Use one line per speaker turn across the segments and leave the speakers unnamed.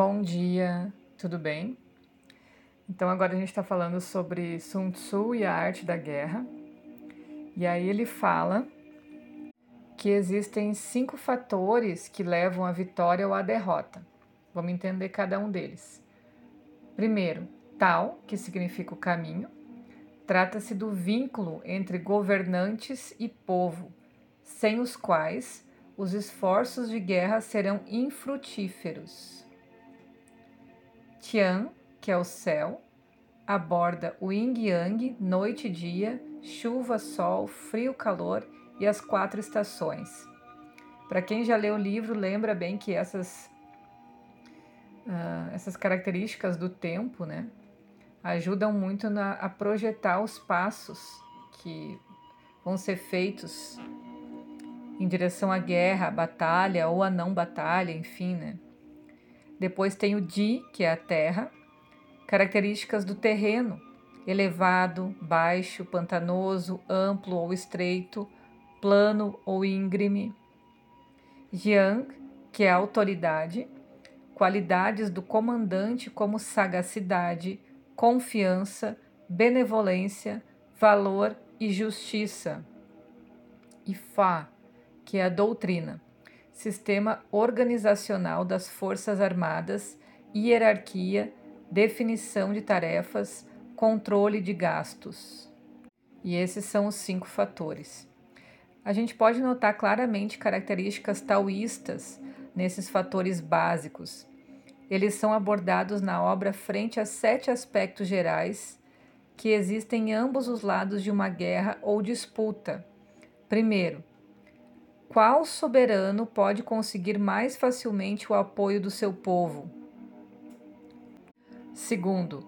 Bom dia, tudo bem? Então, agora a gente está falando sobre Sun Tzu e a arte da guerra. E aí ele fala que existem cinco fatores que levam à vitória ou à derrota. Vamos entender cada um deles. Primeiro, tal, que significa o caminho. Trata-se do vínculo entre governantes e povo, sem os quais os esforços de guerra serão infrutíferos. Tian, que é o céu, aborda o yin yang, noite e dia, chuva, sol, frio, calor e as quatro estações. Para quem já leu o livro, lembra bem que essas, uh, essas características do tempo né, ajudam muito na, a projetar os passos que vão ser feitos em direção à guerra, à batalha ou à não batalha, enfim, né? Depois tem o Di, que é a terra, características do terreno, elevado, baixo, pantanoso, amplo ou estreito, plano ou íngreme. Jiang, que é a autoridade, qualidades do comandante como sagacidade, confiança, benevolência, valor e justiça. E Fa, que é a doutrina, sistema organizacional das Forças Armadas, hierarquia, definição de tarefas, controle de gastos. E esses são os cinco fatores. A gente pode notar claramente características taoístas nesses fatores básicos. Eles são abordados na obra frente a sete aspectos gerais que existem em ambos os lados de uma guerra ou disputa. Primeiro, qual soberano pode conseguir mais facilmente o apoio do seu povo? Segundo,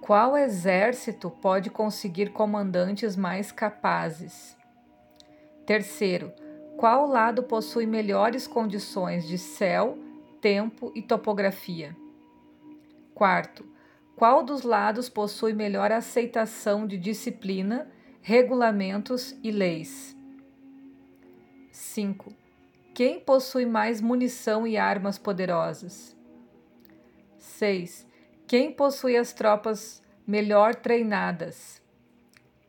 qual exército pode conseguir comandantes mais capazes? Terceiro, qual lado possui melhores condições de céu, tempo e topografia? Quarto, qual dos lados possui melhor aceitação de disciplina, regulamentos e leis? 5. Quem possui mais munição e armas poderosas? 6. Quem possui as tropas melhor treinadas?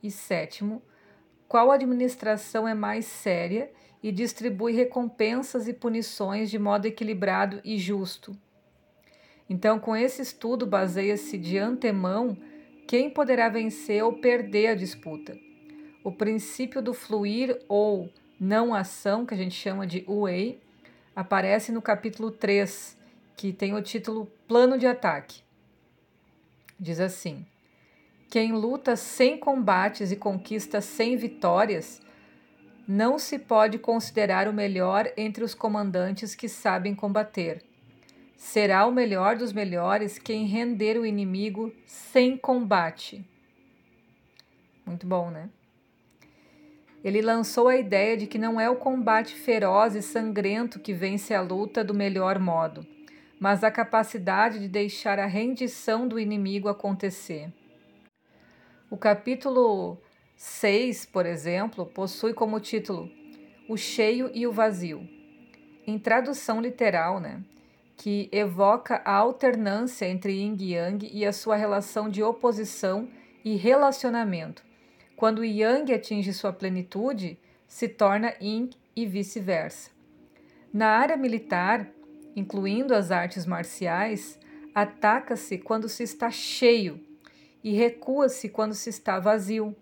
E sétimo, qual administração é mais séria e distribui recompensas e punições de modo equilibrado e justo? Então, com esse estudo, baseia-se de antemão quem poderá vencer ou perder a disputa. O princípio do fluir ou não ação, que a gente chama de UEI, aparece no capítulo 3, que tem o título Plano de Ataque. Diz assim: Quem luta sem combates e conquista sem vitórias, não se pode considerar o melhor entre os comandantes que sabem combater. Será o melhor dos melhores quem render o inimigo sem combate. Muito bom, né? Ele lançou a ideia de que não é o combate feroz e sangrento que vence a luta do melhor modo, mas a capacidade de deixar a rendição do inimigo acontecer. O capítulo 6, por exemplo, possui como título O Cheio e o Vazio. Em tradução literal, né, que evoca a alternância entre yin e yang e a sua relação de oposição e relacionamento quando o yang atinge sua plenitude, se torna yin e vice-versa. Na área militar, incluindo as artes marciais, ataca-se quando se está cheio e recua-se quando se está vazio.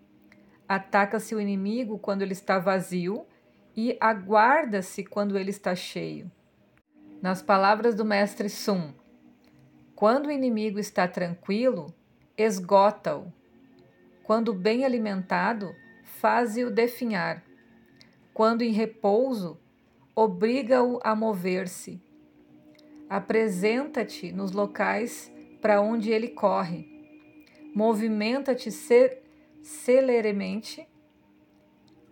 Ataca-se o inimigo quando ele está vazio e aguarda-se quando ele está cheio. Nas palavras do mestre Sun, quando o inimigo está tranquilo, esgota-o quando bem alimentado, faze-o definhar. Quando em repouso, obriga-o a mover-se. Apresenta-te nos locais para onde ele corre. Movimenta-te celeremente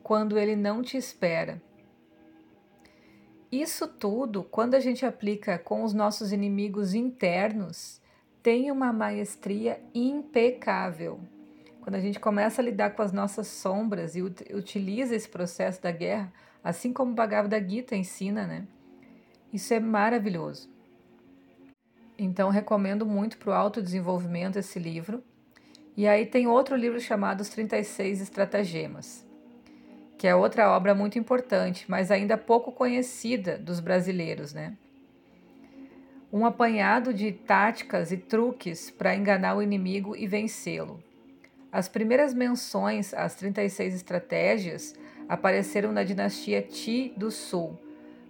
quando ele não te espera. Isso tudo, quando a gente aplica com os nossos inimigos internos, tem uma maestria impecável. Quando a gente começa a lidar com as nossas sombras e utiliza esse processo da guerra, assim como o Bhagavad Gita ensina, né? Isso é maravilhoso. Então, recomendo muito para o autodesenvolvimento esse livro. E aí tem outro livro chamado Os 36 Estratagemas, que é outra obra muito importante, mas ainda pouco conhecida dos brasileiros, né? Um apanhado de táticas e truques para enganar o inimigo e vencê-lo. As primeiras menções às 36 estratégias apareceram na dinastia Ti do Sul,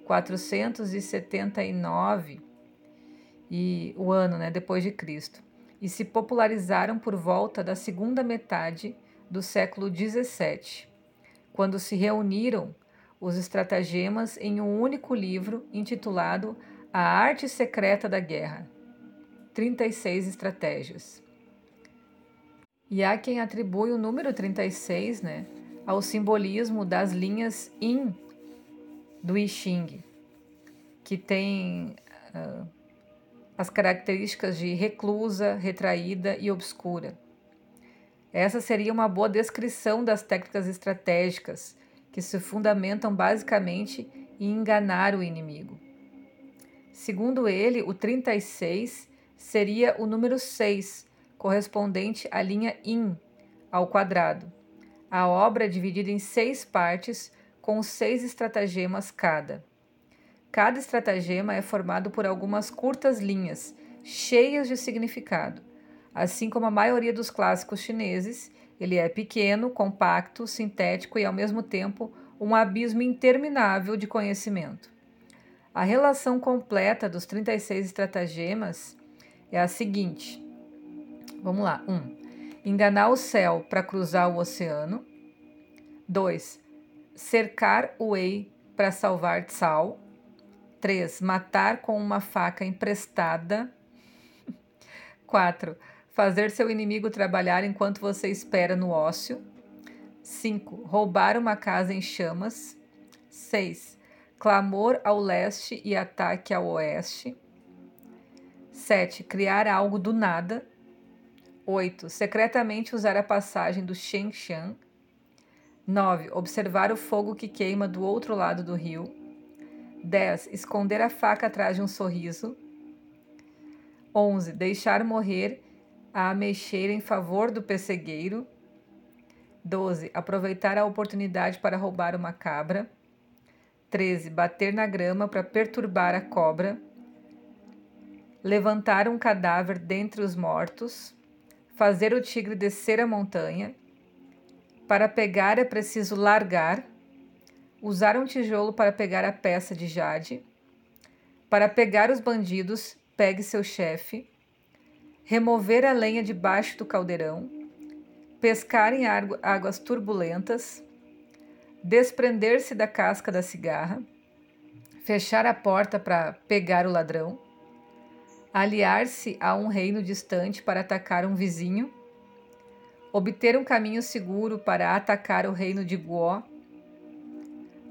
479 e o ano, né, depois de Cristo, e se popularizaram por volta da segunda metade do século 17, quando se reuniram os estratagemas em um único livro intitulado A Arte Secreta da Guerra. 36 estratégias. E há quem atribui o número 36, né, ao simbolismo das linhas Yin do I Ching, que tem uh, as características de reclusa, retraída e obscura. Essa seria uma boa descrição das técnicas estratégicas, que se fundamentam basicamente em enganar o inimigo. Segundo ele, o 36 seria o número 6, correspondente à linha IN, ao quadrado. A obra é dividida em seis partes, com seis estratagemas cada. Cada estratagema é formado por algumas curtas linhas, cheias de significado. Assim como a maioria dos clássicos chineses, ele é pequeno, compacto, sintético e, ao mesmo tempo, um abismo interminável de conhecimento. A relação completa dos 36 estratagemas é a seguinte: vamos lá. 1. Um, enganar o céu para cruzar o oceano. 2. Cercar o Ei para salvar Tsao. 3. Matar com uma faca emprestada. 4. Fazer seu inimigo trabalhar enquanto você espera no ócio. 5. Roubar uma casa em chamas. 6. Clamor ao leste e ataque ao oeste. 7. Criar algo do nada. 8. Secretamente usar a passagem do Shen Shan. 9. Observar o fogo que queima do outro lado do rio. 10. Esconder a faca atrás de um sorriso. 11. Deixar morrer a ameixeira em favor do pessegueiro. 12. Aproveitar a oportunidade para roubar uma cabra. 13. Bater na grama para perturbar a cobra. Levantar um cadáver dentre os mortos. Fazer o tigre descer a montanha. Para pegar é preciso largar. Usar um tijolo para pegar a peça de jade. Para pegar os bandidos, pegue seu chefe. Remover a lenha debaixo do caldeirão. Pescar em águas turbulentas. Desprender-se da casca da cigarra. Fechar a porta para pegar o ladrão. Aliar-se a um reino distante para atacar um vizinho. Obter um caminho seguro para atacar o reino de Guó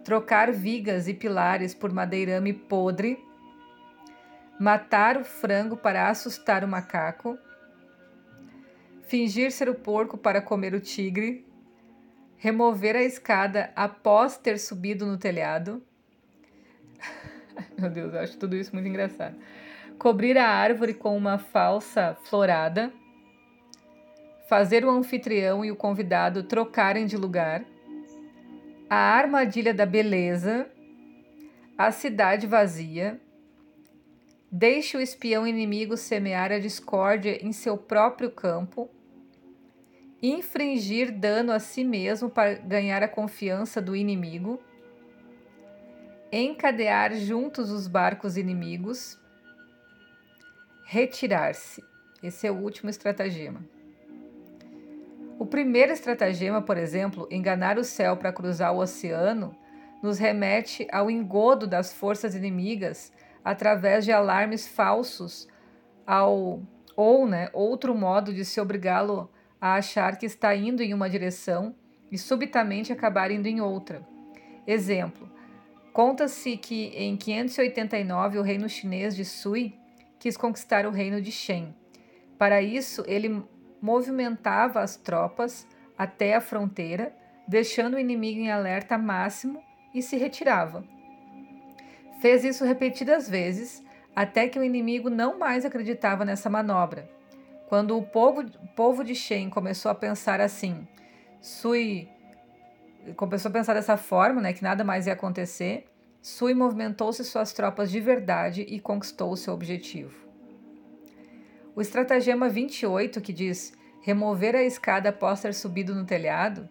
trocar vigas e pilares por madeirame podre, matar o frango para assustar o macaco, fingir ser o porco para comer o tigre, remover a escada após ter subido no telhado. Meu Deus, eu acho tudo isso muito engraçado. Cobrir a árvore com uma falsa florada, fazer o anfitrião e o convidado trocarem de lugar a armadilha da beleza, a cidade vazia. Deixe o espião inimigo semear a discórdia em seu próprio campo. Infringir dano a si mesmo para ganhar a confiança do inimigo. Encadear juntos os barcos inimigos. Retirar-se. Esse é o último estratagema. O primeiro estratagema, por exemplo, enganar o céu para cruzar o oceano, nos remete ao engodo das forças inimigas através de alarmes falsos ao ou, né, outro modo de se obrigá-lo a achar que está indo em uma direção e subitamente acabar indo em outra. Exemplo: conta-se que em 589 o reino chinês de Sui quis conquistar o reino de Shen. Para isso, ele movimentava as tropas até a fronteira, deixando o inimigo em alerta máximo e se retirava. Fez isso repetidas vezes até que o inimigo não mais acreditava nessa manobra. Quando o povo, povo de Shem começou a pensar assim, Sui começou a pensar dessa forma, né, que nada mais ia acontecer, Sui movimentou-se suas tropas de verdade e conquistou seu objetivo. O estratagema 28, que diz remover a escada após ter subido no telhado,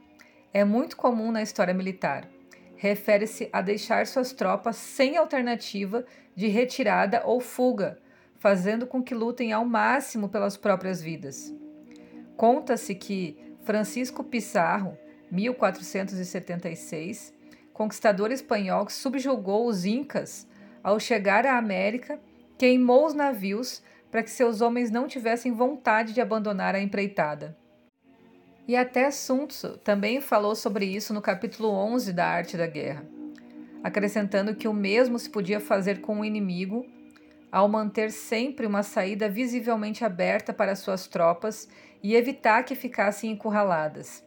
é muito comum na história militar. Refere-se a deixar suas tropas sem alternativa de retirada ou fuga, fazendo com que lutem ao máximo pelas próprias vidas. Conta-se que Francisco Pizarro, 1476, conquistador espanhol que subjugou os Incas, ao chegar à América, queimou os navios para que seus homens não tivessem vontade de abandonar a empreitada. E até Sun Tzu também falou sobre isso no capítulo 11 da Arte da Guerra, acrescentando que o mesmo se podia fazer com o inimigo ao manter sempre uma saída visivelmente aberta para suas tropas e evitar que ficassem encurraladas.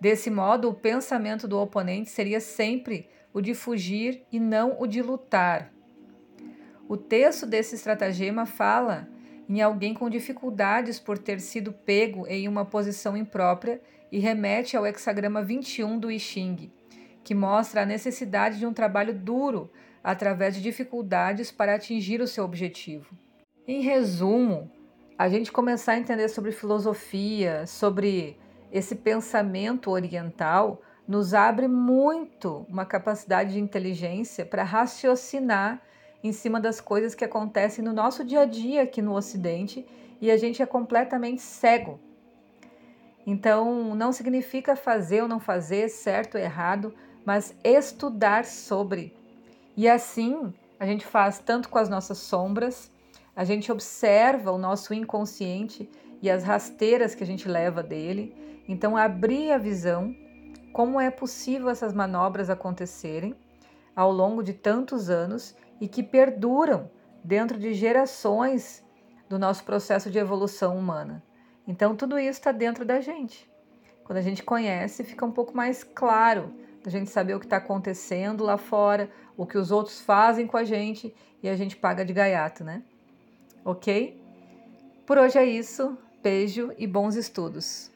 Desse modo, o pensamento do oponente seria sempre o de fugir e não o de lutar. O texto desse estratagema fala em alguém com dificuldades por ter sido pego em uma posição imprópria e remete ao hexagrama 21 do I Ching, que mostra a necessidade de um trabalho duro através de dificuldades para atingir o seu objetivo. Em resumo, a gente começar a entender sobre filosofia, sobre esse pensamento oriental, nos abre muito uma capacidade de inteligência para raciocinar em cima das coisas que acontecem no nosso dia a dia aqui no Ocidente e a gente é completamente cego. Então, não significa fazer ou não fazer, certo ou errado, mas estudar sobre. E assim, a gente faz tanto com as nossas sombras, a gente observa o nosso inconsciente e as rasteiras que a gente leva dele. Então, abrir a visão, como é possível essas manobras acontecerem ao longo de tantos anos e que perduram dentro de gerações do nosso processo de evolução humana. Então, tudo isso está dentro da gente. Quando a gente conhece, fica um pouco mais claro da gente saber o que está acontecendo lá fora, o que os outros fazem com a gente e a gente paga de gaiato, né? Ok? Por hoje é isso. Beijo e bons estudos.